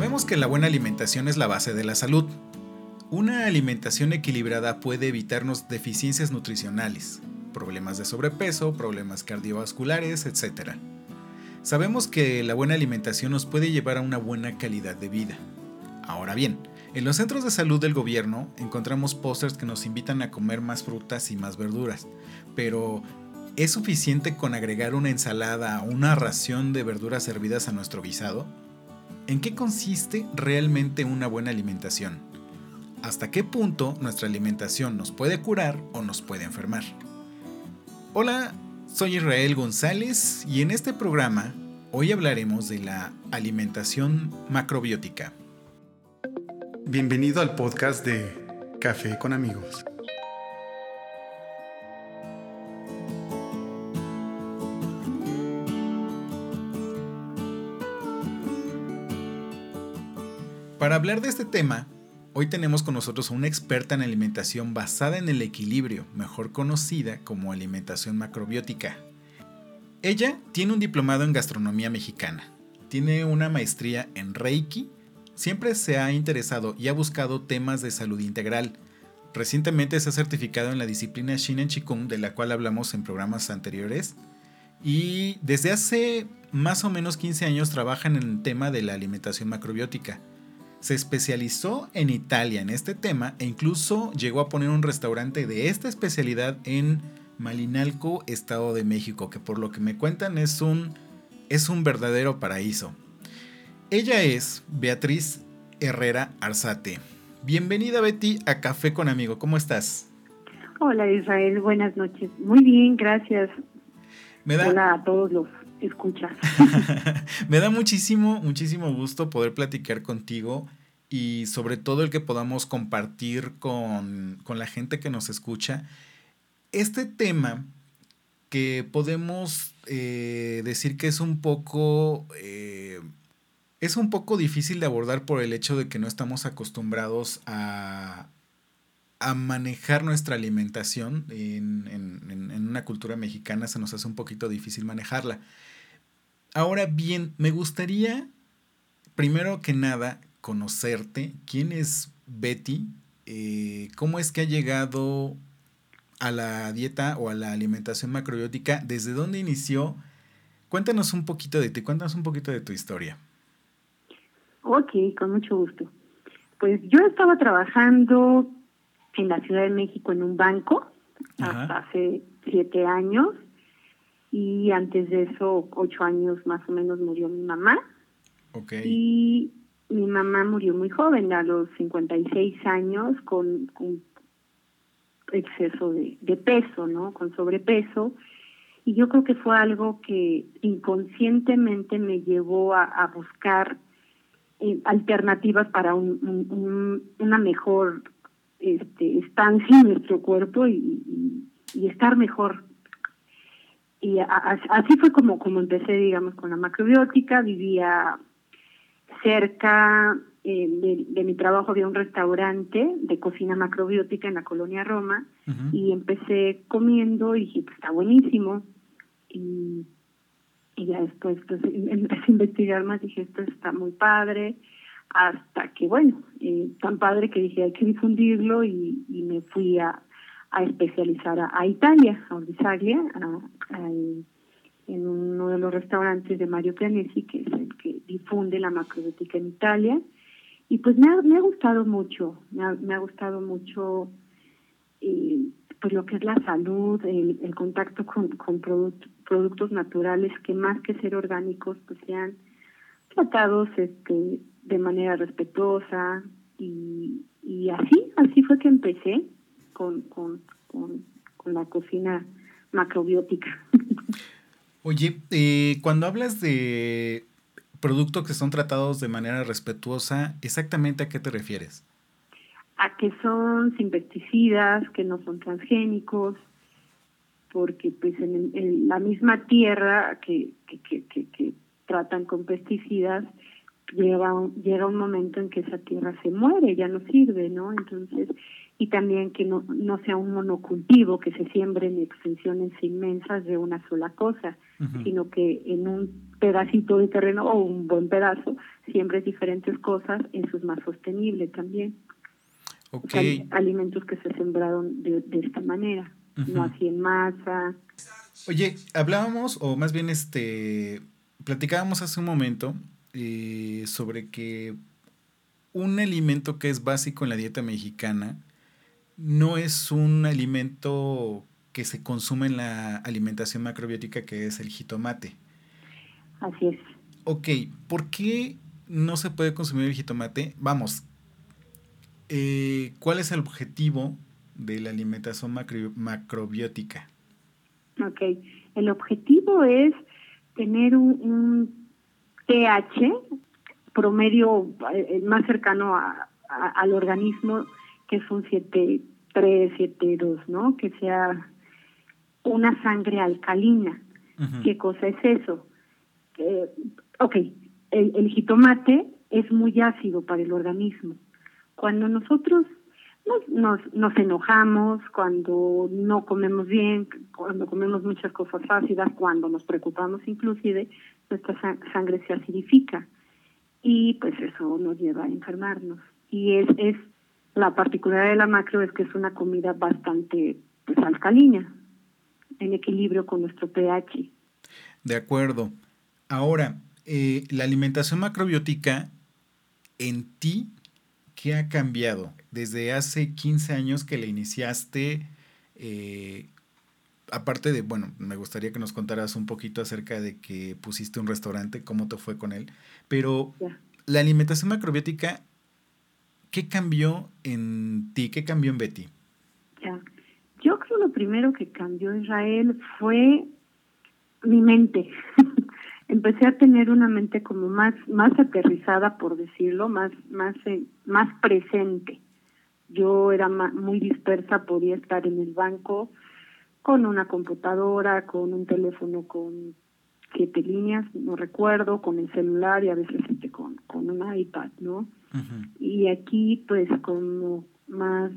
Sabemos que la buena alimentación es la base de la salud. Una alimentación equilibrada puede evitarnos deficiencias nutricionales, problemas de sobrepeso, problemas cardiovasculares, etc. Sabemos que la buena alimentación nos puede llevar a una buena calidad de vida. Ahora bien, en los centros de salud del gobierno encontramos pósters que nos invitan a comer más frutas y más verduras, pero ¿es suficiente con agregar una ensalada o una ración de verduras servidas a nuestro guisado? ¿En qué consiste realmente una buena alimentación? ¿Hasta qué punto nuestra alimentación nos puede curar o nos puede enfermar? Hola, soy Israel González y en este programa hoy hablaremos de la alimentación macrobiótica. Bienvenido al podcast de Café con amigos. Para hablar de este tema, hoy tenemos con nosotros a una experta en alimentación basada en el equilibrio, mejor conocida como alimentación macrobiótica. Ella tiene un diplomado en gastronomía mexicana, tiene una maestría en Reiki, siempre se ha interesado y ha buscado temas de salud integral. Recientemente se ha certificado en la disciplina Shinen Chikung, de la cual hablamos en programas anteriores, y desde hace más o menos 15 años trabaja en el tema de la alimentación macrobiótica se especializó en Italia en este tema e incluso llegó a poner un restaurante de esta especialidad en Malinalco, Estado de México, que por lo que me cuentan es un, es un verdadero paraíso. Ella es Beatriz Herrera Arzate. Bienvenida Betty a Café con Amigo, ¿cómo estás? Hola Israel, buenas noches. Muy bien, gracias. Hola a todos los escuchas. Me da muchísimo, muchísimo gusto poder platicar contigo y sobre todo el que podamos compartir con, la gente que nos escucha este tema que podemos eh, decir que es un poco eh, es un poco difícil de abordar por el hecho de que no estamos acostumbrados a, a manejar nuestra alimentación en, en, una cultura mexicana se nos hace un poquito difícil manejarla. Ahora bien, me gustaría, primero que nada, conocerte. ¿Quién es Betty? Eh, ¿Cómo es que ha llegado a la dieta o a la alimentación macrobiótica? ¿Desde dónde inició? Cuéntanos un poquito de ti, cuéntanos un poquito de tu historia. Ok, con mucho gusto. Pues yo estaba trabajando en la Ciudad de México en un banco hasta hace siete años y antes de eso, ocho años más o menos, murió mi mamá. Okay. Y mi mamá murió muy joven, a los 56 años, con, con exceso de, de peso, ¿no? Con sobrepeso. Y yo creo que fue algo que inconscientemente me llevó a, buscar eh, alternativas para un, una mejor este, estancia en nuestro cuerpo y, y estar mejor y así fue como, como empecé, digamos, con la macrobiótica. Vivía cerca eh, de, mi trabajo, había un restaurante de cocina macrobiótica en la colonia Roma y empecé comiendo y dije, pues está buenísimo. Y, y ya después pues, em, empecé a investigar más, dije, esto está muy padre. Hasta que, bueno, eh, tan padre que dije, hay que difundirlo y, y me fui a, a especializar a, Italia, a Ordisaglia, en uno de los restaurantes de Mario Pianesi, que es el que difunde la macrobiótica en Italia. Y pues me ha, gustado mucho, me ha, gustado mucho eh, pues lo que es la salud, el, contacto con, con productos naturales que más que ser orgánicos, pues sean tratados este, de manera respetuosa y, y así, así fue que empecé con, con, con, la cocina macrobiótica. Oye, eh, cuando hablas de productos que son tratados de manera respetuosa, ¿exactamente a qué te refieres? A que son sin pesticidas, que no son transgénicos, porque pues en, la misma tierra que, que, que, que, tratan con pesticidas, llega un, llega un momento en que esa tierra se muere, ya no sirve, ¿no? Entonces, y también que no, no sea un monocultivo que se siembre en extensiones inmensas de una sola cosa, sino que en un pedacito de terreno o un buen pedazo siembres diferentes cosas, eso es más sostenible también. Okay. alimentos que se sembraron de, esta manera, no así en masa. Oye, hablábamos, o más bien este, platicábamos hace un momento eh, sobre que un alimento que es básico en la dieta mexicana no es un alimento que se consume en la alimentación macrobiótica que es el jitomate. Así es. Ok, ¿por qué no se puede consumir el jitomate? Vamos, eh, ¿cuál es el objetivo de la alimentación macrobiótica? Ok, el objetivo es tener un, pH promedio eh, más cercano al organismo, que es un 7.3, 7.2, ¿no? Que sea una sangre alcalina. ¿Qué cosa es eso? Eh, ok, el, el jitomate es muy ácido para el organismo. Cuando nosotros nos, nos, enojamos, cuando no comemos bien, cuando comemos muchas cosas ácidas, cuando nos preocupamos inclusive, nuestra sangre se acidifica y pues eso nos lleva a enfermarnos. Y es, es la particularidad de la macro es que es una comida bastante pues, alcalina, en equilibrio con nuestro pH. De acuerdo. Ahora, eh, la alimentación macrobiótica en ti ¿qué ha cambiado desde hace 15 años que le iniciaste? Eh, aparte de, bueno, me gustaría que nos contaras un poquito acerca de que pusiste un restaurante, cómo te fue con él, pero la alimentación macrobiótica, ¿qué cambió en ti? ¿Qué cambió en Betty? Ya. Yo creo lo primero que cambió Israel fue mi mente. empecé a tener una mente como más más aterrizada por decirlo más más eh, más presente yo era muy dispersa podía estar en el banco con una computadora con un teléfono con siete líneas no recuerdo con el celular y a veces este, con con un iPad no y aquí pues como más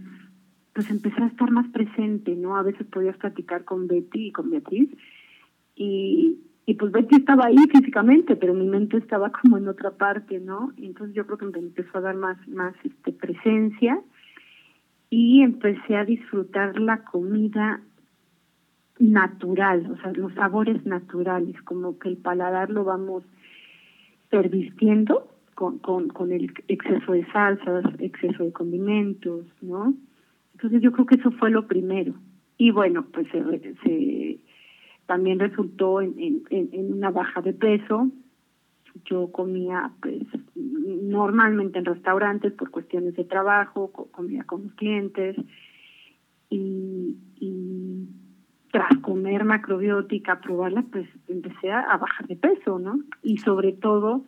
pues empecé a estar más presente no a veces podías platicar con Betty y con Beatriz. Y y pues Betty estaba ahí físicamente, pero mi mente estaba como en otra parte, ¿no? entonces yo creo que me empezó a dar más, más este, presencia. Y empecé a disfrutar la comida natural, o sea, los sabores naturales, como que el paladar lo vamos pervistiendo con, con, con el exceso de salsas, exceso de condimentos, ¿no? Entonces yo creo que eso fue lo primero. Y bueno, pues se, se también resultó en, en, una baja de peso. Yo comía pues normalmente en restaurantes por cuestiones de trabajo, comía con los clientes y, y tras comer macrobiótica, probarla, pues empecé a, bajar de peso, ¿no? Y sobre todo,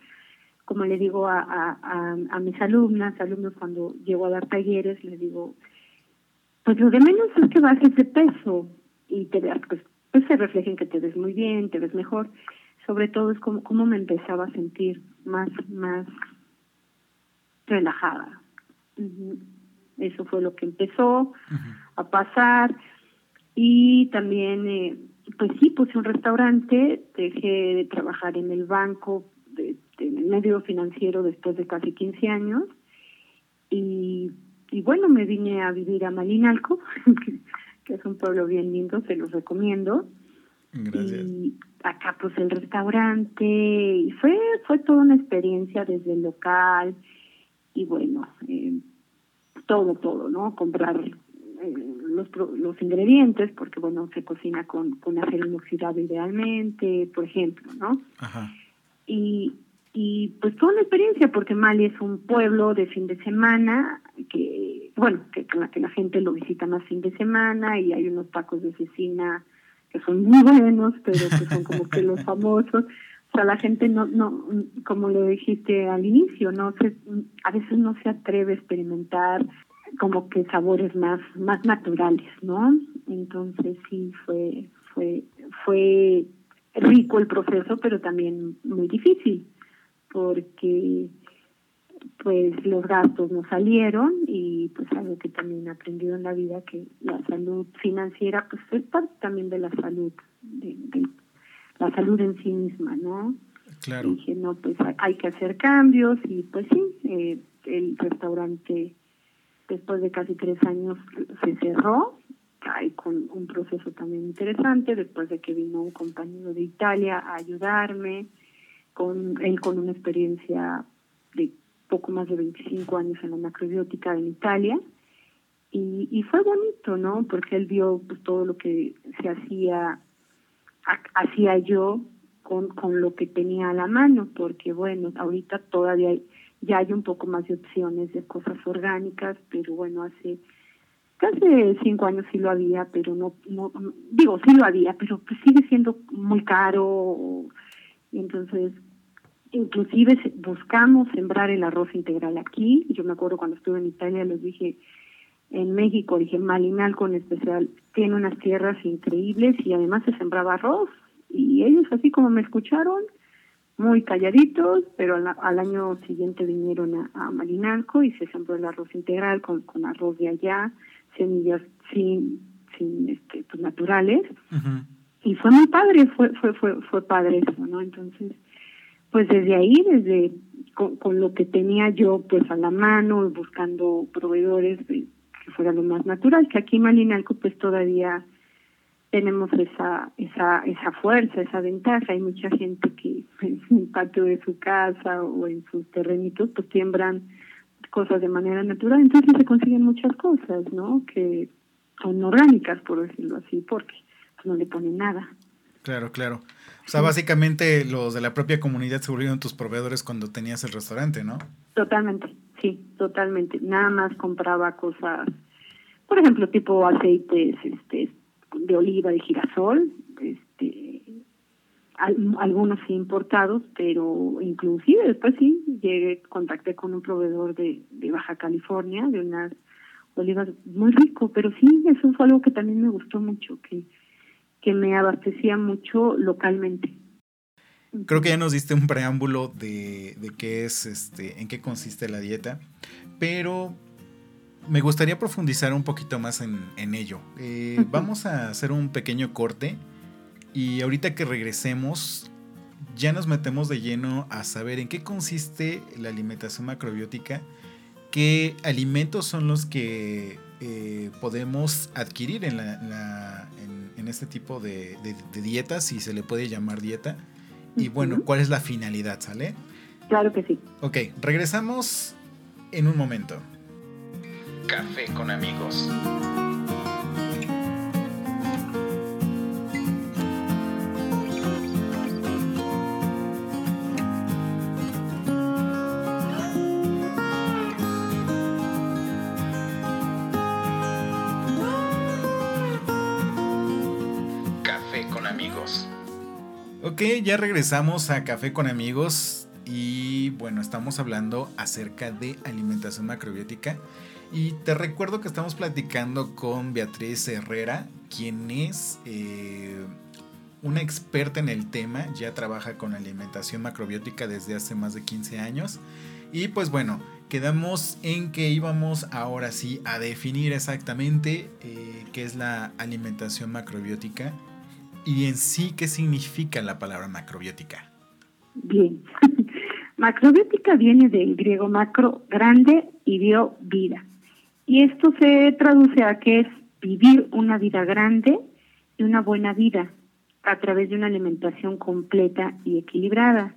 como le digo a, a, a, mis alumnas, alumnos cuando llego a dar talleres, les digo, pues lo de menos es que bajes de peso y te veas pues pues se refleja en que te ves muy bien, te ves mejor. Sobre todo es como, como me empezaba a sentir más, más relajada. Eso fue lo que empezó a pasar. Y también, eh, pues sí, puse un restaurante, dejé de trabajar en el banco, medio financiero después de casi 15 años. Y, y bueno, me vine a vivir a Malinalco, que es un pueblo bien lindo, se los recomiendo. Gracias. Y acá pues el restaurante, y fue, fue toda una experiencia desde el local, y bueno, eh, todo, todo, ¿no? Comprar eh, los, los ingredientes, porque bueno, se cocina con, con acero inoxidable idealmente, por ejemplo, ¿no? Ajá. Y, y pues toda una experiencia, porque Mali es un pueblo de fin de semana, que, bueno, que, que, la, que la gente lo visita más fin de semana, y hay unos tacos de cecina que son muy buenos, pero que son como que los famosos. O sea, la gente no, no, como lo dijiste al inicio, no se, a veces no se atreve a experimentar como que sabores más, más naturales, ¿no? Entonces sí fue, fue, fue rico el proceso, pero también muy difícil porque pues los gastos no salieron y pues algo que también he aprendido en la vida que la salud financiera pues es parte también de la salud de, la salud en sí misma no claro. Dije no pues hay que hacer cambios y pues sí eh, el restaurante después de casi tres años se cerró hay con un proceso también interesante después de que vino un compañero de Italia a ayudarme con él con una experiencia de poco más de 25 años en la macrobiótica en Italia y, y fue bonito, ¿no? Porque él vio pues, todo lo que se hacía, hacía yo con, con lo que tenía a la mano, porque bueno, ahorita todavía ya hay un poco más de opciones de cosas orgánicas, pero bueno, hace casi cinco años sí lo había, pero no, no digo, sí lo había, pero pues sigue siendo muy caro, y entonces inclusive buscamos sembrar el arroz integral aquí. Yo me acuerdo cuando estuve en Italia, les dije, en México, dije, Malinalco en especial, tiene unas tierras increíbles y además se sembraba arroz. Y ellos, así como me escucharon, muy calladitos, pero al, año siguiente vinieron a, a, Malinalco y se sembró el arroz integral con, con arroz de allá, semillas sin, sin este, pues, naturales. Y fue muy padre, fue, fue, fue, fue padre eso, ¿no? Entonces, pues desde ahí, desde con, lo que tenía yo pues a la mano, buscando proveedores que fuera lo más natural, que aquí en Malinalco pues todavía tenemos esa esa esa fuerza, esa ventaja. Hay mucha gente que en el patio de su casa o en sus terrenitos pues siembran cosas de manera natural, entonces se consiguen muchas cosas, ¿no? Que son orgánicas, por decirlo así, porque no le ponen nada. Claro, claro. O sea, básicamente los de la propia comunidad se volvieron tus proveedores cuando tenías el restaurante, ¿no? Totalmente, sí, totalmente. Nada más compraba cosas, por ejemplo, tipo aceites este, de oliva, de girasol, este, algunos sí importados, pero inclusive después sí llegué, contacté con un proveedor de, de Baja California, de unas olivas muy rico, pero sí, eso fue algo que también me gustó mucho, que que me abastecía mucho localmente. Creo que ya nos diste un preámbulo de, de qué es, este, en qué consiste la dieta, pero me gustaría profundizar un poquito más en, en ello. Eh, vamos a hacer un pequeño corte y ahorita que regresemos ya nos metemos de lleno a saber en qué consiste la alimentación macrobiótica, qué alimentos son los que eh, podemos adquirir en la, en este tipo de, dietas, si se le puede llamar dieta. Y bueno, ¿cuál es la finalidad, sale? Claro que sí. Ok, regresamos en un momento. Café con amigos. Ok, ya regresamos a Café con amigos y bueno, estamos hablando acerca de alimentación macrobiótica. Y te recuerdo que estamos platicando con Beatriz Herrera, quien es eh, una experta en el tema, ya trabaja con alimentación macrobiótica desde hace más de 15 años. Y pues bueno, quedamos en que íbamos ahora sí a definir exactamente eh, qué es la alimentación macrobiótica y en sí qué significa la palabra macrobiótica. Bien, macrobiótica viene del griego macro, grande, y bio, vida. Y esto se traduce a que es vivir una vida grande y una buena vida a través de una alimentación completa y equilibrada.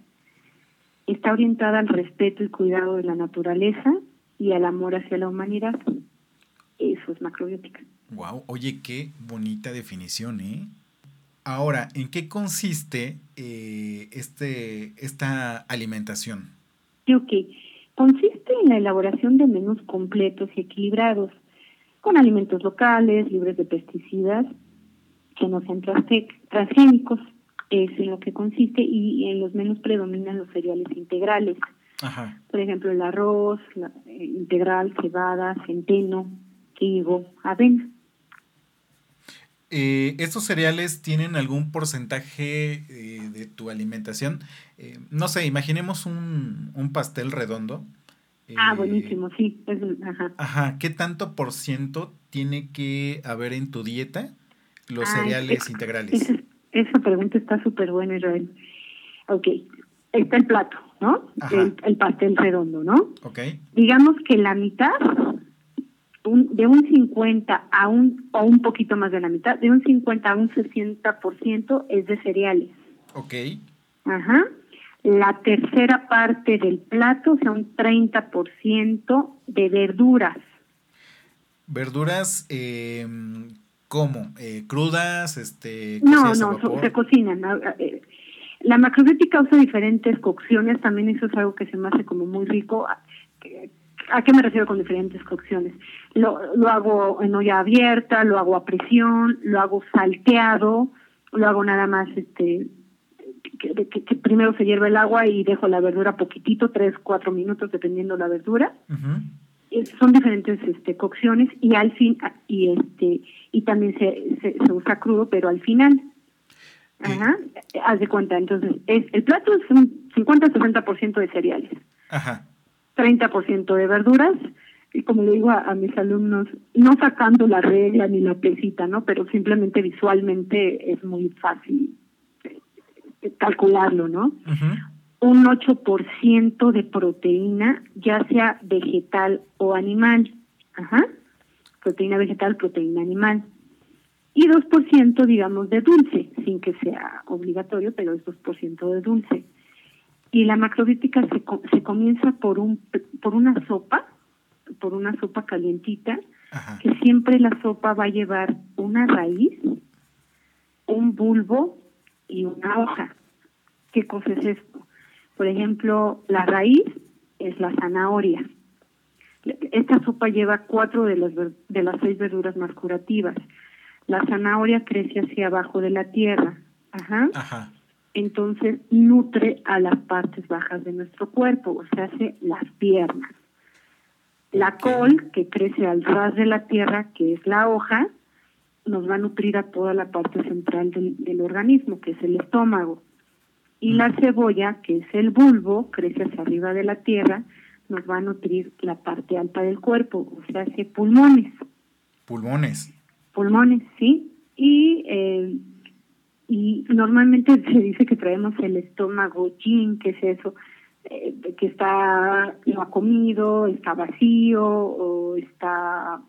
Está orientada al respeto y cuidado de la naturaleza y al amor hacia la humanidad. Eso es macrobiótica. Wow, oye, qué bonita definición, ¿eh? Ahora, ¿en qué consiste eh, este, esta alimentación? Consiste en la elaboración de menús completos y equilibrados, con alimentos locales, libres de pesticidas, que no sean transgénicos, es en lo que consiste, y en los menús predominan los cereales integrales. Por ejemplo, el arroz eh, integral, cebada, centeno, trigo, avena. Eh, ¿Estos cereales tienen algún porcentaje eh, de tu alimentación? Eh, no sé, imaginemos un, pastel redondo. Ah, Eh, buenísimo, sí. es- ajá. Ajá, ¿qué tanto por ciento tiene que haber en tu dieta los cereales integrales? Esa, esa pregunta está súper buena, Israel. Ok, está el plato, ¿no? El, el pastel redondo, ¿no? ¿Ok? Digamos que la mitad, un- de un 50 a un, o un poquito más de la mitad, de un 50 a un 60% es de cereales. Ok. Ajá. La tercera parte del plato, o sea, un 30% de verduras. Verduras, eh, ¿cómo? Eh, ¿Crudas? Este, No, no, so- se cocinan. Ah, ah, eh, La macrobiótica usa diferentes cocciones, también eso es algo que se me hace como muy rico. ¿A a qué me refiero con diferentes cocciones? Lo, lo hago en olla abierta, lo hago a presión, lo hago salteado, lo hago nada más, este, que, que- que primero se hierve el agua y dejo la verdura poquitito, tres, cuatro minutos, dependiendo la verdura. Eh, son diferentes este cocciones y al fin y este y también se, se, se usa crudo pero al final ajá haz de cuenta entonces es el plato es un 50-60% de cereales Ajá. 30% de verduras y como le digo a, a mis alumnos no sacando la regla ni la pesita no pero simplemente visualmente es muy fácil eh, eh, calcularlo no Ujú. un 8% de proteína, ya sea vegetal o animal. Ajá. Proteína vegetal, proteína animal. Y 2%, digamos, de dulce, sin que sea obligatorio, pero es 2% de dulce. Y la macrobiótica se, se comienza por, un, por una sopa, por una sopa calientita, Ajá. que siempre la sopa va a llevar una raíz, un bulbo y una hoja. ¿Qué cosa es esto? Por ejemplo, la raíz es la zanahoria. Esta sopa lleva cuatro de las, de las seis verduras más curativas. La zanahoria crece hacia abajo de la tierra. Ajá. Ajá. Entonces nutre a las partes bajas de nuestro cuerpo, o sea, hace las piernas. La col, que crece al ras de la tierra, que es la hoja, nos va a nutrir a toda la parte central del, del organismo, que es el estómago. Y la cebolla, que es el bulbo, crece hacia arriba de la tierra, nos va a nutrir la parte alta del cuerpo, o sea, hace pulmones. Pulmones. pulmones, sí, y eh, y normalmente se dice que traemos el estómago yin, que es eso, eh, que está no ha comido, está vacío o está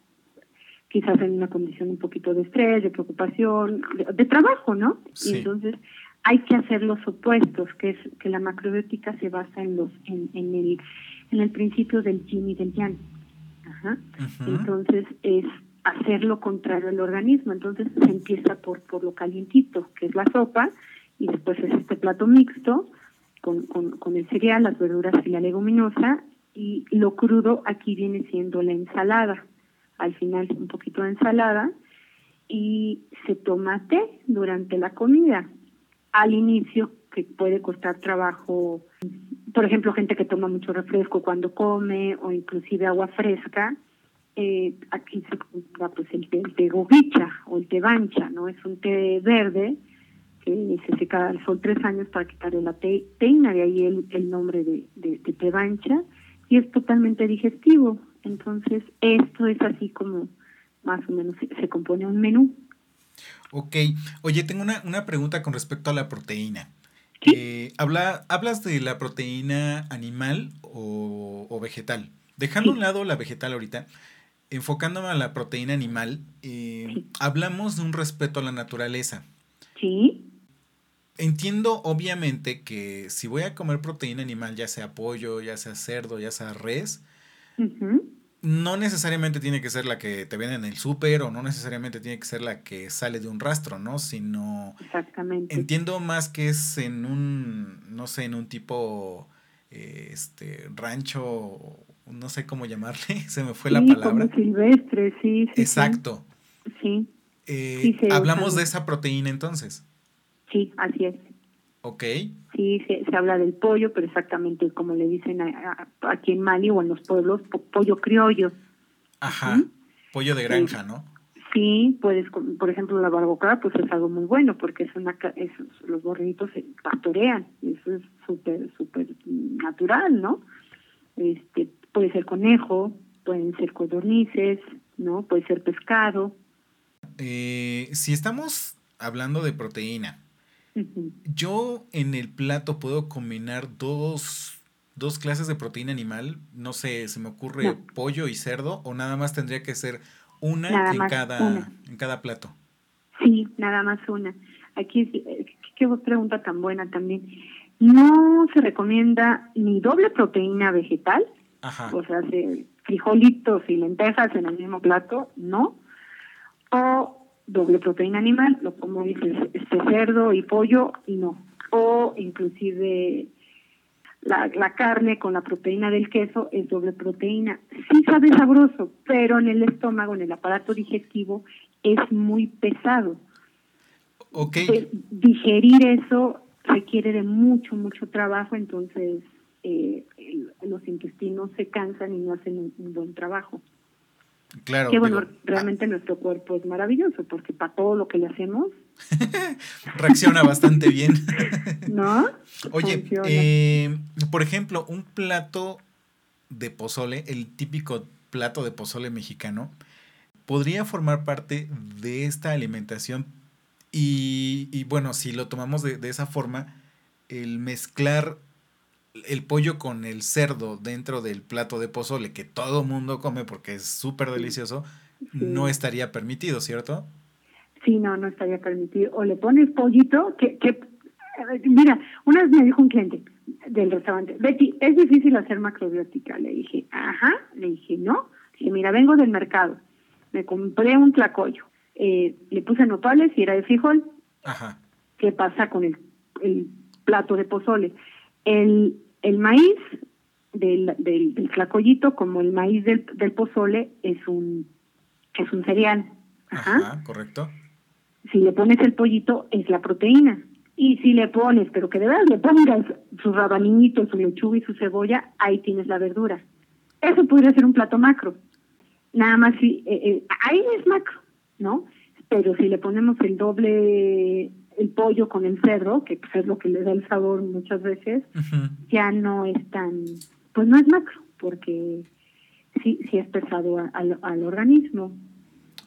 quizás en una condición un poquito de estrés, de preocupación, de, de trabajo, ¿no? Sí. Y entonces hay que hacer los opuestos, que es que la macrobiótica se basa en los en, en el en el principio del yin y del yang. Ajá. Entonces es hacer lo contrario al organismo. Entonces se empieza por, por lo calientito, que es la sopa, y después es este plato mixto con, con, el cereal, las verduras y la leguminosa, y lo crudo aquí viene siendo la ensalada. Al final un poquito de ensalada y se toma té durante la comida. Al inicio, que puede costar trabajo, por ejemplo, gente que toma mucho refresco cuando come o inclusive agua fresca, eh, aquí se compra pues el té, el té gobicha o el té bancha, ¿no? Es un té verde que se seca al sol tres años para quitarle la te- teina, de ahí el, el nombre de, de, de té bancha, y es totalmente digestivo. Entonces, esto es así como más o menos se, se compone un menú. Ok. Oye, tengo una, una pregunta con respecto a la proteína. Sí. Eh, habla, ¿Hablas de la proteína animal o, o vegetal? Dejando a un lado la vegetal ahorita, enfocándome a la proteína animal, eh, Sí. hablamos de un respeto a la naturaleza. ¿Sí? Entiendo obviamente que si voy a comer proteína animal, ya sea pollo, ya sea cerdo, ya sea res, no necesariamente tiene que ser la que te venden en el súper o no necesariamente tiene que ser la que sale de un rastro, ¿no? Sino Exactamente. entiendo más que es en un, no sé, en un tipo, eh, este, rancho, no sé cómo llamarle, se me fue la palabra. Como silvestre, sí, sí. Exacto. Sí, Eh, Sí, hablamos usan. de esa proteína entonces, sí, así es. ¿ok? Sí, se, se habla del pollo, pero exactamente como le dicen a- a- aquí en Mali o en los pueblos, po- pollo criollo. Ajá. Pollo de granja, ¿no? Sí, puedes, por ejemplo, la barbacoa, pues es algo muy bueno porque es una, es, los borreguitos se pastorean y eso es súper, súper natural, ¿no? Este, puede ser conejo, pueden ser codornices, ¿no? Puede ser pescado. Eh, si estamos hablando de proteína, yo en el plato puedo combinar dos, dos clases de proteína animal. No sé, se me ocurre pollo y cerdo o nada más tendría que ser una, en, cada, en cada plato. Sí, nada más una. Aquí, eh, qué pregunta tan buena también. No se recomienda ni doble proteína vegetal, o sea, frijolitos y lentejas en el mismo plato, no. O doble proteína animal, lo como dices, este cerdo y pollo, no. O inclusive la, la carne con la proteína del queso es doble proteína. Sí sabe sabroso, pero en el estómago, en el aparato digestivo, es muy pesado. Okay. Digerir eso requiere de mucho, mucho trabajo, entonces eh, los intestinos se cansan y no hacen un buen trabajo. Claro. Que bueno, realmente nuestro cuerpo es maravilloso porque para todo lo que le hacemos reacciona bastante bien. ¿No? Oye, eh, por ejemplo, un plato de pozole, el típico plato de pozole mexicano, podría formar parte de esta alimentación y, y bueno, si lo tomamos de, de esa forma, el mezclar el pollo con el cerdo dentro del plato de pozole que todo mundo come porque es súper delicioso, no estaría permitido, ¿cierto? Sí, no, no estaría permitido. O le pones pollito, que, que mira, una vez me dijo un cliente del restaurante, Betty, es difícil hacer macrobiótica. Le dije, ajá, le dije, no. Dije, mira, vengo del mercado, me compré un tlacoyo, eh, le puse nopales y era de frijol. Ajá. ¿Qué pasa con el, el plato de pozole? El, el maíz del, del, del como el maíz del, del pozole, es un, es un cereal. Ajá. correcto. Si le pones el pollito, es la proteína. Y si le pones, pero que de verdad le pongas su rabanito, su lechuga y su cebolla, ahí tienes la verdura. Eso podría ser un plato macro. Nada más si, eh, eh, ahí es macro, ¿no? Pero si le ponemos el doble el pollo con el cerdo, que pues, es lo que le da el sabor muchas veces, ya no es tan, pues no es macro, porque sí, sí es pesado al, al organismo.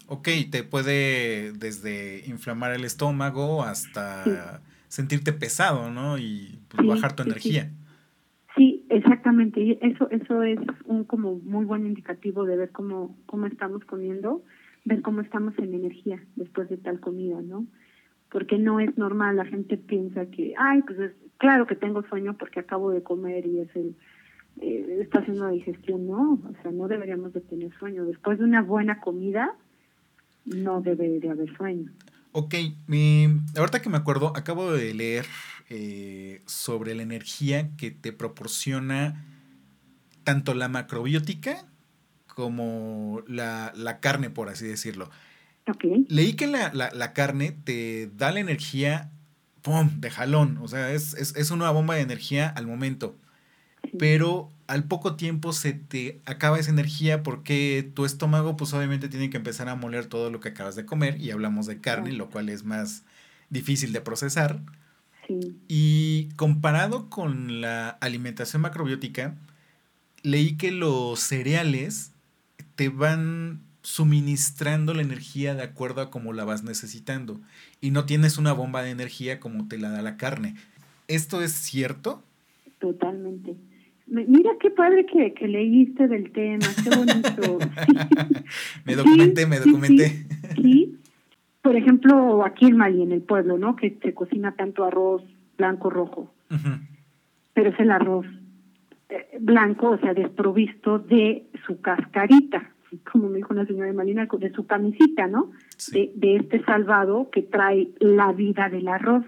Ok, te puede desde inflamar el estómago hasta sentirte pesado, ¿no? Y pues, bajar tu energía. Sí. exactamente. Y eso, eso es un como muy buen indicativo de ver cómo, cómo estamos comiendo, ver cómo estamos en energía después de tal comida, ¿no? Porque no es normal. La gente piensa que, ay, pues es, claro que tengo sueño porque acabo de comer y es el, eh, está haciendo digestión. No, o sea, no deberíamos de tener sueño. Después de una buena comida, no debe de haber sueño. Ok, mi, ahorita que me acuerdo, acabo de leer eh, sobre la energía que te proporciona tanto la macrobiótica como la, la carne, por así decirlo. Leí que la, la, carne te da la energía, ¡pum!, de jalón. O sea, es, es, una bomba de energía al momento. Pero al poco tiempo se te acaba esa energía porque tu estómago, pues obviamente tiene que empezar a moler todo lo que acabas de comer. Y hablamos de carne, lo cual es más difícil de procesar. Y comparado con la alimentación macrobiótica, leí que los cereales te van suministrando la energía de acuerdo a cómo la vas necesitando y no tienes una bomba de energía como te la da la carne. ¿Esto es cierto? Totalmente. Mira qué padre que, que leíste del tema, qué bonito. me documenté, me documenté. Sí, por ejemplo, aquí en Mali, en el pueblo, ¿no? Que se cocina tanto arroz blanco, rojo. Pero es el arroz eh, blanco, o sea, desprovisto de su cascarita como me dijo una señora de Malina, de su camisita, ¿no? De, de este salvado que trae la vida del arroz.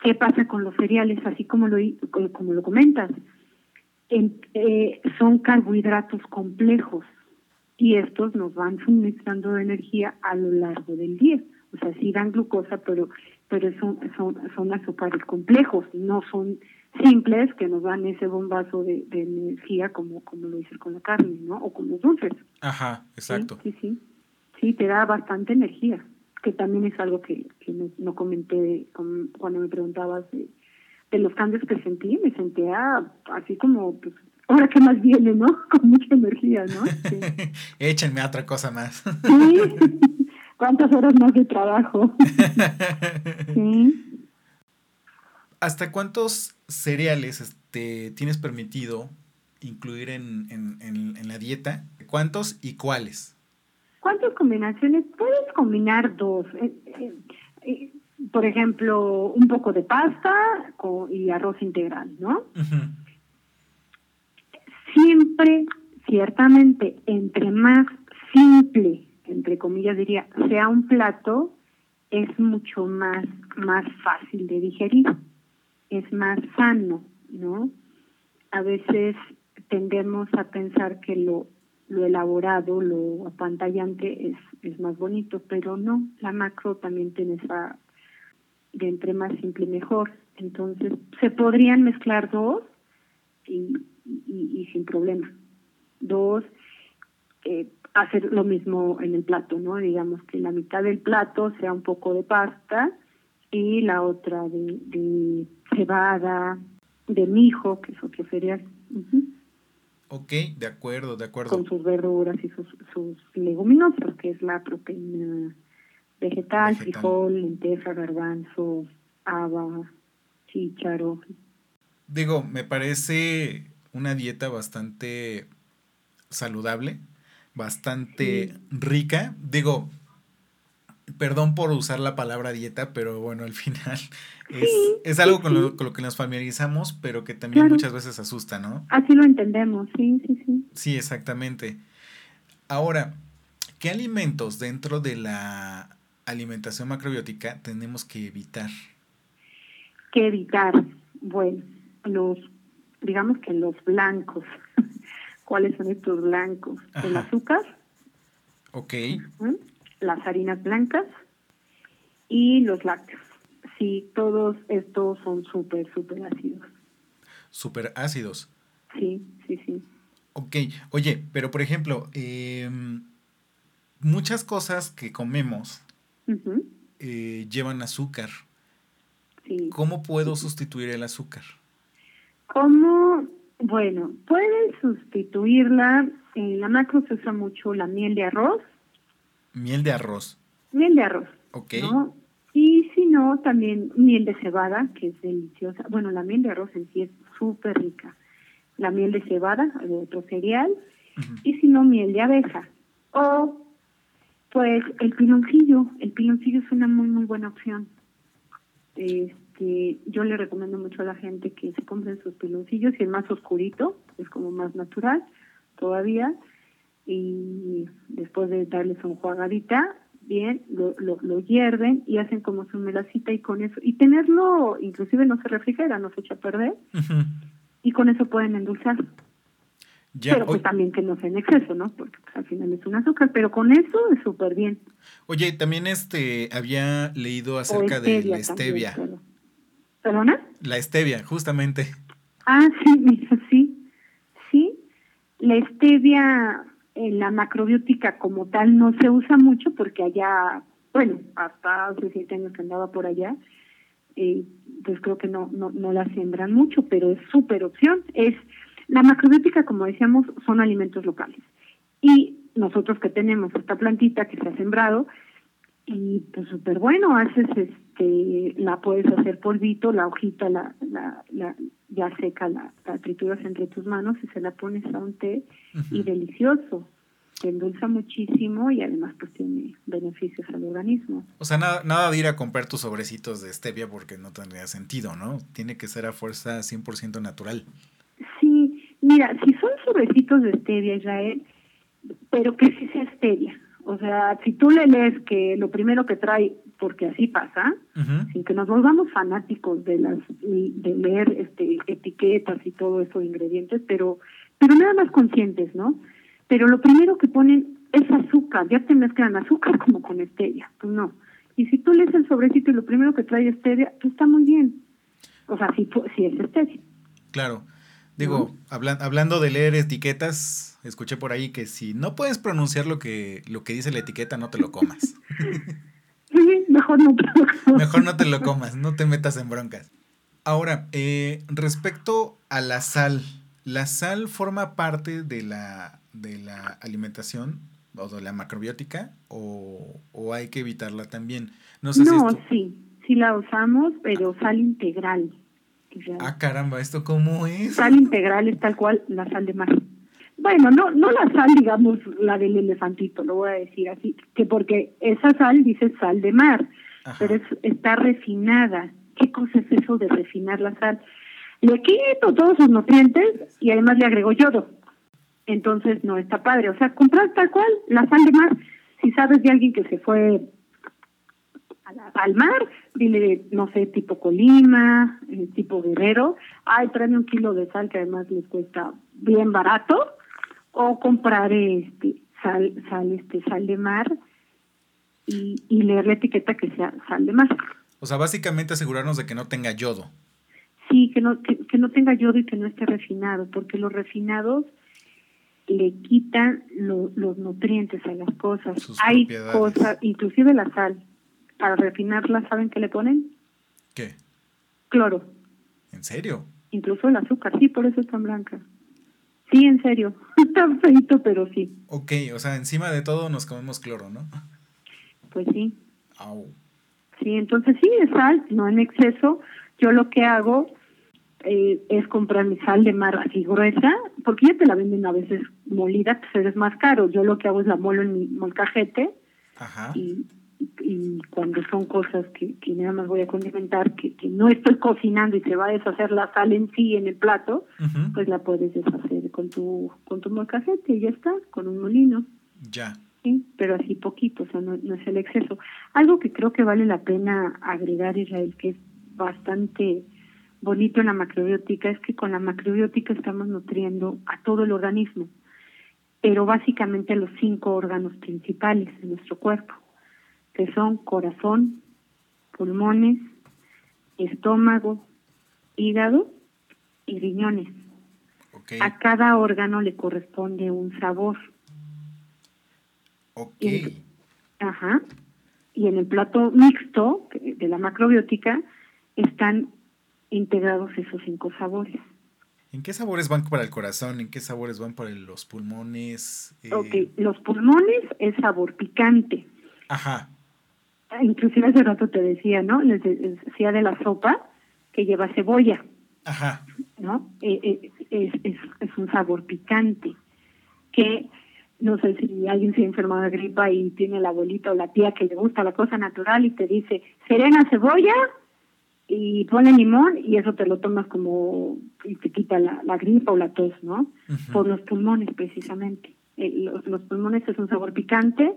¿Qué pasa con los cereales? Así como lo, como lo comentas, eh, son carbohidratos complejos y estos nos van suministrando energía a lo largo del día. O sea, sí dan glucosa, pero pero son, son, son azúcares complejos, no son simples que nos dan ese bombazo de, energía como, como lo hice con la carne, ¿no? O con los dulces. Ajá, exacto. Sí, sí, sí, te da bastante energía, que también es algo que, que no, comenté cuando me preguntabas de, los cambios que sentí, me sentía así como pues, ahora qué más viene, ¿no? Con mucha energía, ¿no? Sí. Échenme otra cosa más. sí. ¿Cuántas horas más de trabajo? sí. ¿Hasta cuántos cereales este, tienes permitido incluir en, en, en, la dieta? ¿Cuántos y cuáles? ¿Cuántas combinaciones? Puedes combinar dos. Eh, eh, eh, por ejemplo, un poco de pasta y arroz integral, ¿no? Siempre, ciertamente, entre más simple, entre comillas diría, sea un plato, es mucho más, más fácil de digerir, es más sano, ¿no? A veces tendemos a pensar que lo, lo elaborado, lo apantallante es, es más bonito, pero no, la macro también tiene esa de entre más simple mejor. Entonces, se podrían mezclar dos y, y, sin problema. Dos, eh, hacer lo mismo en el plato, ¿no? Digamos que la mitad del plato sea un poco de pasta y la otra de cebada, de mijo, que es otro cereal. Ok, de acuerdo, de acuerdo. Con sus verduras y sus, sus leguminosas, que es la proteína vegetal, frijol, lenteja, garbanzo, haba, chícharo. Digo, me parece una dieta bastante saludable, bastante rica. Digo, perdón por usar la palabra dieta, pero bueno, al final es, es algo con, lo, con, lo, que nos familiarizamos, pero que también muchas veces asusta, ¿no? Así lo entendemos, sí, sí, sí. Sí, exactamente. Ahora, ¿qué alimentos dentro de la alimentación macrobiótica tenemos que evitar? Que evitar, bueno, los, digamos que los blancos. ¿Cuáles son estos blancos? El azúcar. Ok. Las harinas blancas y los lácteos. Sí, todos estos son súper, súper ácidos. Súper ácidos. Sí, sí, sí. Ok, oye, pero por ejemplo, em, muchas cosas que comemos eh, llevan azúcar. ¿Cómo puedo sustituir el azúcar? ¿Cómo? Bueno, puedes sustituirla. En la macro se usa mucho la miel de arroz. Miel de arroz. Miel de arroz. Ok. Y si no, también miel de cebada, que es deliciosa. Bueno, la miel de arroz en sí es súper rica. La miel de cebada, de otro cereal. Y si no, miel de abeja. O pues el piloncillo, el piloncillo es una muy muy buena opción. Este, yo le recomiendo mucho a la gente que se compren sus piloncillos y el más oscurito, es como más natural todavía y después de darles una jugadita, bien, lo, lo, lo, hierven y hacen como su melacita y con eso, y tenerlo, inclusive no se refrigera, no se echa a perder, y con eso pueden endulzar pero pues también que no sea en exceso, ¿no? Porque pues, al final es un azúcar, pero con eso es súper bien. Oye, también este había leído acerca de la stevia. ¿Perdona? La stevia, justamente. Ah, sí, sí, sí. La stevia, la macrobiótica como tal, no se usa mucho porque allá, bueno, hasta hace siete años que andaba por allá, eh, pues creo que no, no, no la siembran mucho, pero es súper opción. Es la macrobiótica, como decíamos, son alimentos locales. Y nosotros que tenemos esta plantita que se ha sembrado, y pues súper bueno, haces este, la puedes hacer polvito, la hojita, la, la ya seca, la, trituras entre tus manos y se la pones a un té y delicioso. Te endulza muchísimo y además pues tiene beneficios al organismo. O sea, nada, nada de ir a comprar tus sobrecitos de stevia porque no tendría sentido, ¿no? Tiene que ser a fuerza 100% natural. Mira, si son sobrecitos de stevia, Israel, pero que sí sea stevia. O sea, si tú le lees que lo primero que trae, porque así pasa, sin que nos volvamos fanáticos de las de leer este etiquetas y todo eso de ingredientes, pero pero nada más conscientes, ¿no? Pero lo primero que ponen es azúcar, ya te mezclan azúcar como con stevia, pues no. Y si tú lees el sobrecito y lo primero que trae stevia, pues está muy bien. O sea, si, si es stevia. Claro. Digo, hablando de leer etiquetas, escuché por ahí que si no puedes pronunciar lo que, lo que dice la etiqueta, no te lo comas. mejor no te lo comas. Mejor no te lo comas, no te metas en broncas. Ahora, eh, respecto a la sal, ¿La sal forma parte de la, de la alimentación o de la macrobiótica o, o hay que evitarla también? No, sé no sí, sí la usamos, pero sal integral. Ah, caramba, ¿esto cómo es? Sal integral es tal cual la sal de mar. Bueno, no, no la sal, digamos, la del elefantito, lo voy a decir así, que porque esa sal dice sal de mar, pero está refinada. ¿Qué cosa es eso de refinar la sal? Le quito todos sus nutrientes y además le agrego yodo. Entonces no está padre. O sea, comprar tal cual la sal de mar. Si sabes de alguien que se fue al mar, dile, no sé, tipo Colima, eh, tipo Guerrero, ay, tráeme un kilo de sal que además les cuesta bien barato, o comprar este sal, sal, este, sal de mar y, y leer la etiqueta que sea sal de mar. O sea, básicamente asegurarnos de que no tenga yodo. Sí, que no, que, que no tenga yodo y que no esté refinado, porque los refinados le quitan los nutrientes a las cosas. Hay cosas, inclusive la sal, para refinarla, ¿saben qué le ponen? ¿Qué? Cloro. ¿En serio? Incluso el azúcar, sí, por eso es tan blanca. Sí, en serio. Está feito, pero sí. Ok, o sea, encima de todo nos comemos cloro, ¿no? Pues sí. Sí, entonces sí, es sal, no en exceso. Yo lo que hago eh, es comprar mi sal de mar así gruesa, porque ya te la venden a veces molida, pues es más caro. Yo lo que hago es la molo en mi molcajete Ajá. y y cuando son cosas que, que nada más voy a condimentar, que, que no estoy cocinando y se va a deshacer la sal en sí en el plato, pues la puedes deshacer con tu con tu molcajete y ya está, con un molino. Ya. Sí, pero así poquito, o sea, no, no es el exceso. Algo que creo que vale la pena agregar, Israel, que es bastante bonito en la macrobiótica, es que con la macrobiótica estamos nutriendo a todo el organismo, pero básicamente a los cinco órganos principales de nuestro cuerpo que son corazón, pulmones, estómago, hígado y riñones. A cada órgano le corresponde un sabor. ajá. Y en el plato mixto de la macrobiótica están integrados esos cinco sabores. ¿En qué sabores van para el corazón? ¿En qué sabores van para los pulmones? Ok, eh, los pulmones es sabor picante. Ajá inclusive hace rato te decía, ¿no? Les decía de la sopa que lleva cebolla. Ajá. ¿No? Eh, eh, es, es, es un sabor picante que no sé si alguien se ha enfermado de gripa y tiene la abuelita o la tía que le gusta la cosa natural y te dice, serena cebolla y pone limón y eso te lo tomas como y te quita la, la gripa o la tos, ¿no? Por los pulmones precisamente. Eh, los, los pulmones es un sabor picante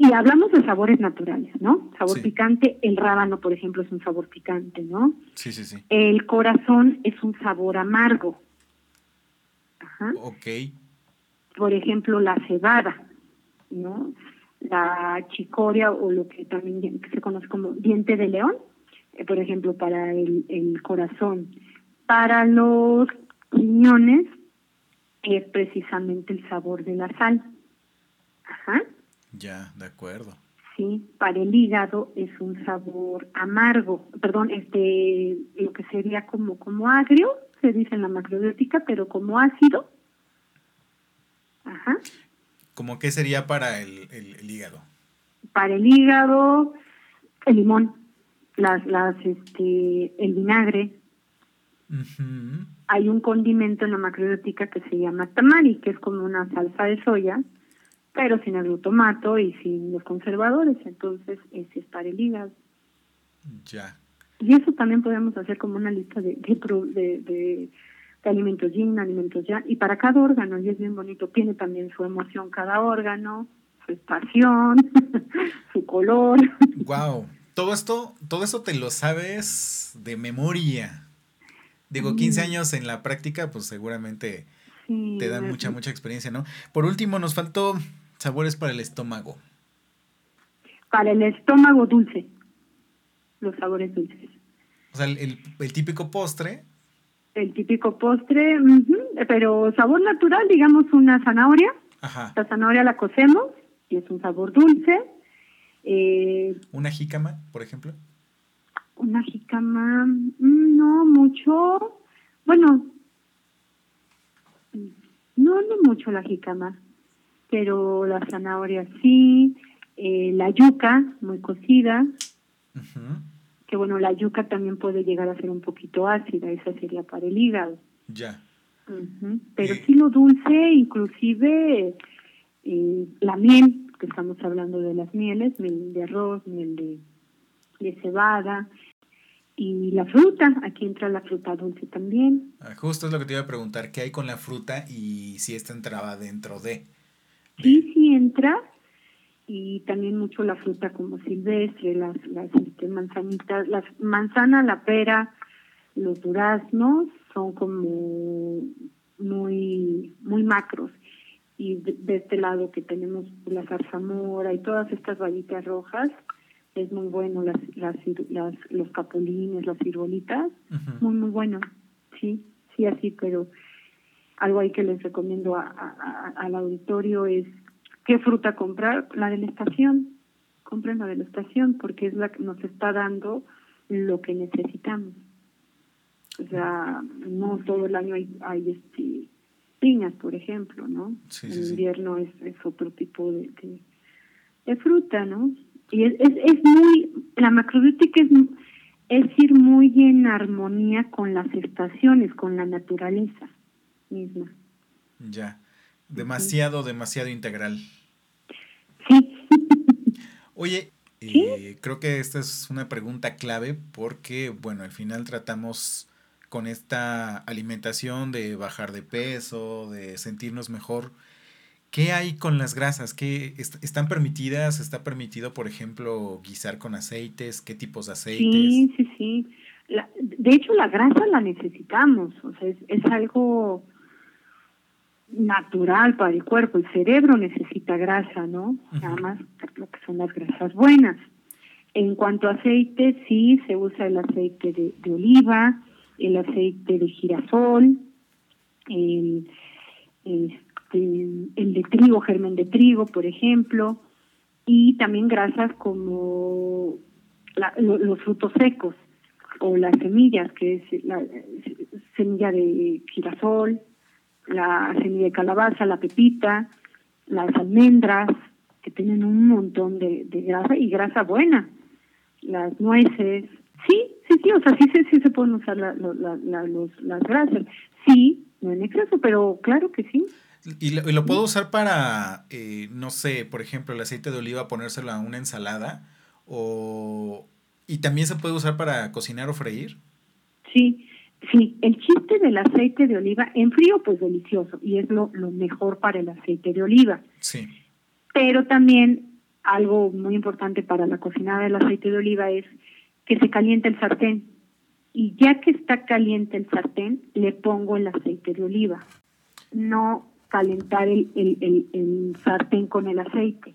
y hablamos de sabores naturales, ¿no? Sabor picante, el rábano, por ejemplo, es un sabor picante, ¿no? Sí, sí, sí. El corazón es un sabor amargo. Ajá. Ok. Por ejemplo, la cebada, ¿no? La chicoria o lo que también se conoce como diente de león, eh, por ejemplo, para el, el corazón. Para los riñones es precisamente el sabor de la sal. Ajá. Ya, de acuerdo. Sí, para el hígado es un sabor amargo, perdón, este, lo que sería como, como agrio, se dice en la macrobiótica, pero como ácido. Ajá. ¿Cómo qué sería para el, el, hígado? Para el hígado, el limón, las, las, este, el vinagre. Hay un condimento en la macrobiótica que se llama tamari, que es como una salsa de soya, pero sin el glutamato y sin los conservadores, entonces ese es para el hígado. Ya. Y eso también podemos hacer como una lista de, de, de, alimentos yin, alimentos ya, y para cada órgano, y es bien bonito, tiene también su emoción cada órgano, su estación, su color. Wow, todo esto, todo esto te lo sabes de memoria. Digo, 15 años en la práctica, pues seguramente te dan mucha, mucha experiencia, ¿no? Por último, nos faltó Sabores para el estómago. Para el estómago dulce. Los sabores dulces. O sea, el, el, típico postre. El típico postre, pero sabor natural, digamos una zanahoria. Ajá. La zanahoria la cocemos y es un sabor dulce. Eh, ¿Una jícama, por ejemplo? Una jícama, mm, no mucho. Bueno, mucho la jícama, pero la zanahoria sí, eh, la yuca muy cocida, que bueno, la yuca también puede llegar a ser un poquito ácida, esa sería para el hígado. Ya. Pero sí lo dulce, inclusive eh, la miel, que estamos hablando de las mieles, miel de arroz, miel de, de cebada, y la fruta, aquí entra la fruta dulce también. Ah, justo es lo que te iba a preguntar, ¿qué hay con la fruta y si esta entraba dentro de? Entra, y también mucho la fruta como silvestre, las, las este, manzanitas, las manzana, la pera, los duraznos son como muy muy macros. Y de, este lado que tenemos la zarzamora y todas estas varitas rojas es muy bueno las, las, las los capulines las ciruelitas. Muy muy bueno. Sí sí así pero algo ahí que les recomiendo a, al auditorio es qué fruta comprar la de la estación compren la de la estación porque es la que nos está dando lo que necesitamos o sea no todo el año hay, hay este piñas, por ejemplo, ¿no? en invierno es, es, otro tipo de, de, fruta, ¿no? Y es, es, es, muy, la macrobiótica es, es ir muy en armonía con las estaciones, con la naturaleza misma. Ya, demasiado, demasiado integral. Sí. Oye, eh, creo que esta es una pregunta clave porque, bueno, al final tratamos con esta alimentación de bajar de peso, de sentirnos mejor. ¿Qué hay con las grasas? ¿Qué están permitidas? ¿Está permitido, por ejemplo, guisar con aceites? ¿Qué tipos de aceites? Sí, sí, sí. de hecho, la grasa la necesitamos. O sea, es, algo natural para el cuerpo. El cerebro necesita grasa, ¿no? Nada más lo que son las grasas buenas. En cuanto a aceite, sí, se usa el aceite de oliva, el aceite de girasol, el, este, el de trigo, germen de trigo, por ejemplo, y también grasas como los frutos secos o las semillas, que es la semilla de girasol, la semilla de calabaza, la pepita, las almendras, que tienen un montón de, de grasa y grasa buena, las nueces, Sí, sí, sí, o sea, sí, sí, sí se pueden usar la, la, los, las grasas. Sí, no en exceso, pero claro que sí. ¿Y lo, y lo puedo usar para, eh, no sé, por ejemplo, el aceite de oliva, ponérselo a una ensalada? O... ¿Y también se puede usar para cocinar o freír? Sí, sí. El chiste del aceite de oliva, en frío, pues delicioso. Y es lo, lo mejor para el aceite de oliva. Sí. Pero también algo muy importante para la cocinada del aceite de oliva es que se caliente el sartén. Y ya que está caliente el sartén, le pongo el aceite de oliva. No calentar el, el, sartén con el aceite.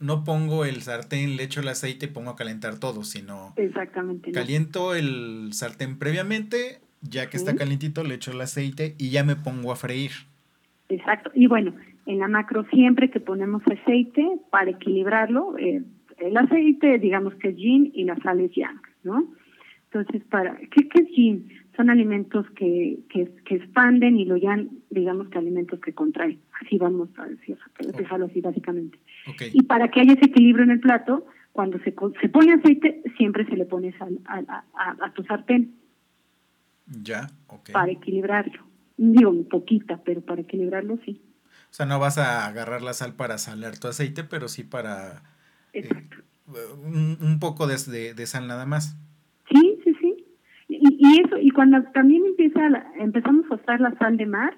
No pongo el sartén, le echo el aceite y pongo a calentar todo, sino... Exactamente. Caliento el sartén previamente, ya que está calientito le echo el aceite y ya me pongo a freír. Exacto. Y bueno, en la macro siempre que ponemos aceite, para equilibrarlo, eh, el aceite, digamos que es yin y la sal es yang, ¿no? Entonces, para ¿qué, qué es? Son alimentos que, que, que, expanden y lo yang, digamos que alimentos que contraen. Así vamos a decir, dejarlo así básicamente. Y para que haya ese equilibrio en el plato, cuando se, se pone aceite, siempre se le pone sal a, a, tu sartén. Ya, ok. Para equilibrarlo. Digo, un poquita, pero para equilibrarlo sí. O sea, no vas a agarrar la sal para salar tu aceite, pero sí para Exacto. un, poco de, de, sal nada más. Sí, sí, sí. Y, eso, y cuando también empieza empezamos a usar la sal de mar,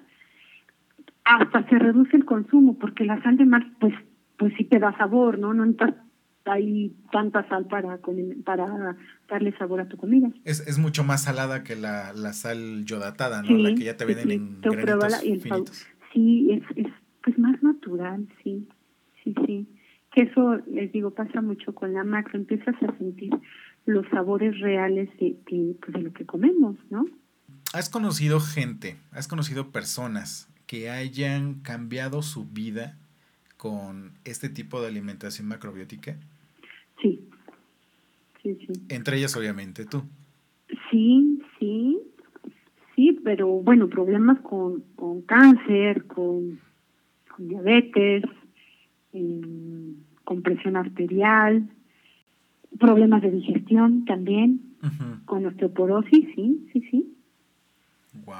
hasta se reduce el consumo, porque la sal de mar, pues, pues sí te da sabor, ¿no? No hay tanta sal para para darle sabor a tu comida. Es, es mucho más salada que la, la sal yodatada, ¿no? la que ya te vienen en granitos finitos. Sí, es, es pues más natural, sí, sí, sí que eso, les digo, pasa mucho con la macro, empiezas a sentir los sabores reales de, pues, de, lo que comemos, ¿no? ¿Has conocido gente, has conocido personas que hayan cambiado su vida con este tipo de alimentación macrobiótica? Sí, sí, sí. Entre ellas, obviamente, tú. Sí, sí, sí, pero bueno, problemas con, con cáncer, con, con diabetes, em, con presión arterial, problemas de digestión también, con osteoporosis, sí, sí, sí.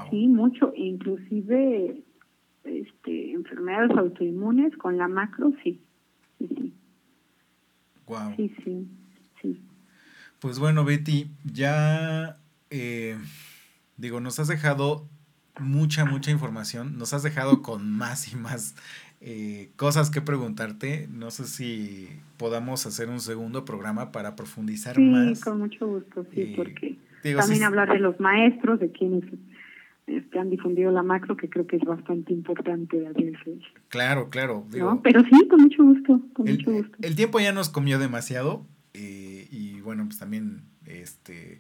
Sí, mucho, inclusive este, enfermedades autoinmunes con la macro, sí, sí, sí. Wow. Sí, sí, sí. Pues bueno, Betty, ya eh, digo, nos has dejado mucha, mucha información, nos has dejado con más y más eh, cosas que preguntarte. No sé si podamos hacer un segundo programa para profundizar más. Sí, con mucho gusto, sí, eh, porque también hablar de los maestros, de quienes este, han difundido la macro, que creo que es bastante importante. Claro, claro. Pero sí, con mucho gusto, con el, mucho gusto. El tiempo ya nos comió demasiado eh, y bueno, pues también este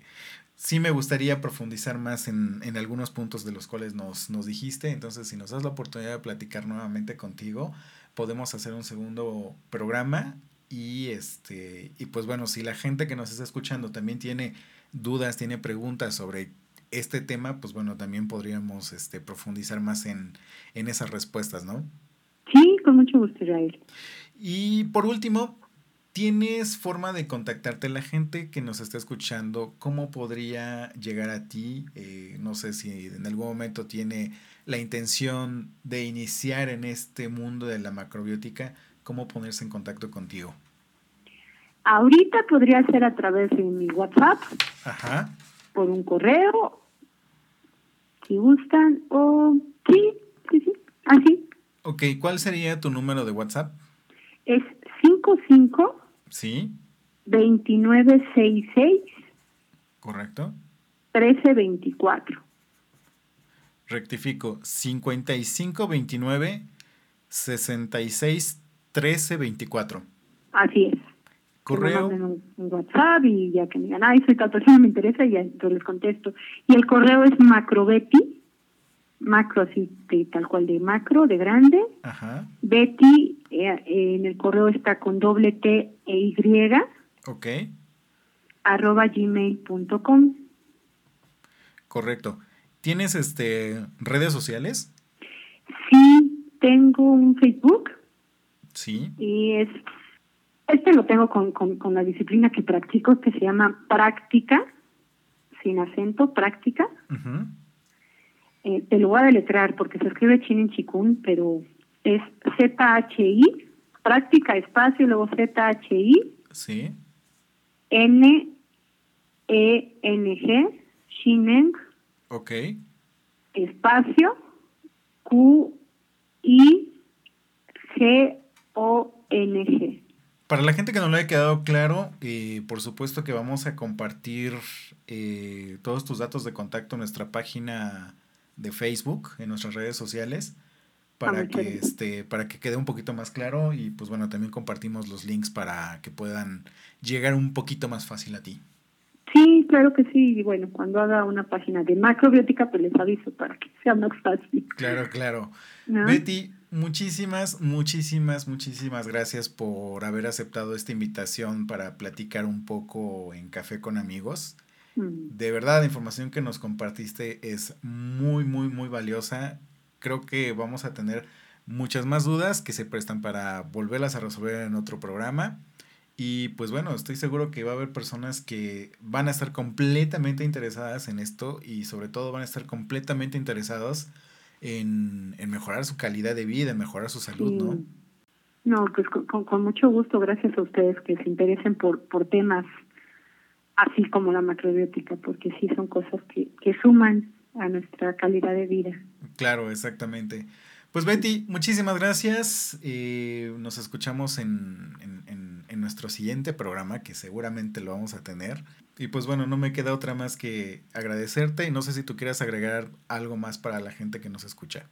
sí me gustaría profundizar más en, en, algunos puntos de los cuales nos, nos dijiste. Entonces, si nos das la oportunidad de platicar nuevamente contigo, podemos hacer un segundo programa. Y este, y pues bueno, si la gente que nos está escuchando también tiene dudas, tiene preguntas sobre este tema, pues bueno, también podríamos este, profundizar más en, en esas respuestas, ¿no? Sí, con mucho gusto, Israel. Y por último, ¿Tienes forma de contactarte la gente que nos está escuchando? ¿Cómo podría llegar a ti? Eh, no sé si en algún momento tiene la intención de iniciar en este mundo de la macrobiótica. ¿Cómo ponerse en contacto contigo? Ahorita podría ser a través de mi WhatsApp. Ajá. Por un correo, si gustan, o sí, sí, sí, así. Ok, ¿cuál sería tu número de WhatsApp? Es 55 Sí. 2966. Correcto. 1324. Rectifico, 5529 66 1324. Así es. Correo. Un, WhatsApp y ya que me digan, ay, soy tal persona, me interesa, y ya entonces les contesto. Y el correo es macrobeti, macro así, tal cual de macro, de grande. Ajá. Betty eh, en el correo está con doble T e Y. Ok. Arroba gmail.com. Correcto. ¿Tienes este redes sociales? Sí, tengo un Facebook. Sí. Y es este lo tengo con, con, la disciplina que practico, que se llama práctica, sin acento, práctica. Eh, te lo voy a deletrear porque se escribe Chin Chikun, pero es Z-H-I, práctica espacio, luego Z-H-I. Sí. N-E-N-G, Shineng. Ok. Espacio, Q-I-G-O-N-G. Para la gente que no le haya quedado claro, eh, por supuesto que vamos a compartir eh, todos tus datos de contacto en nuestra página de Facebook, en nuestras redes sociales para que este para que quede un poquito más claro y pues bueno también compartimos los links para que puedan llegar un poquito más fácil a ti. Sí claro que sí. Y bueno cuando haga una página de macrobiótica pues les aviso para que sea más fácil. Claro claro. Betty muchísimas muchísimas muchísimas gracias por haber aceptado esta invitación para platicar un poco en café con amigos. Mm. de verdad la información que nos compartiste es muy muy muy valiosa creo que vamos a tener muchas más dudas que se prestan para volverlas a resolver en otro programa. Y pues bueno, estoy seguro que va a haber personas que van a estar completamente interesadas en esto y sobre todo van a estar completamente interesados en, mejorar su calidad de vida, en mejorar su salud, ¿no? No, pues con, mucho gusto, gracias a ustedes que se interesen por, por temas así como la macrobiótica, porque sí son cosas que, que suman a nuestra calidad de vida. Claro, exactamente. Pues Betty, muchísimas gracias. Eh, nos escuchamos en, en, en, nuestro siguiente programa, que seguramente lo vamos a tener. Y pues bueno, no me queda otra más que agradecerte y no sé si tú quieras agregar algo más para la gente que nos escucha.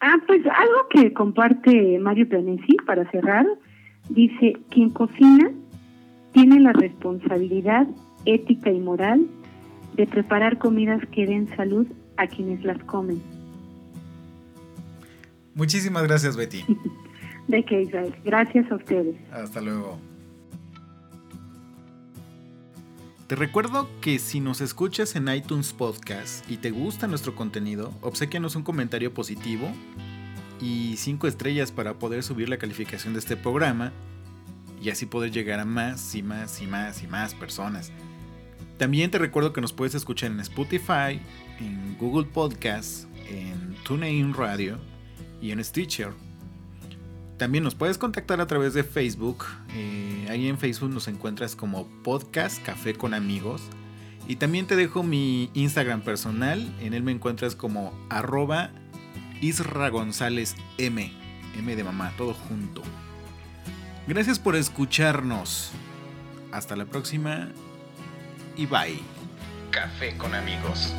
Ah, pues algo que comparte Mario Planesi para cerrar, dice, quien cocina tiene la responsabilidad ética y moral de preparar comidas que den salud a quienes las comen. Muchísimas gracias, Betty. De qué, Israel. Gracias a ustedes. Hasta luego. Te recuerdo que si nos escuchas en iTunes Podcast y te gusta nuestro contenido, obsequianos un comentario positivo y 5 estrellas para poder subir la calificación de este programa y así poder llegar a más y más y más y más personas. También te recuerdo que nos puedes escuchar en Spotify, en Google Podcast, en TuneIn Radio y en Stitcher. También nos puedes contactar a través de Facebook. Eh, ahí en Facebook nos encuentras como Podcast Café con Amigos. Y también te dejo mi Instagram personal. En él me encuentras como arroba Isra González M. M de mamá, todo junto. Gracias por escucharnos. Hasta la próxima y bye. Café con amigos.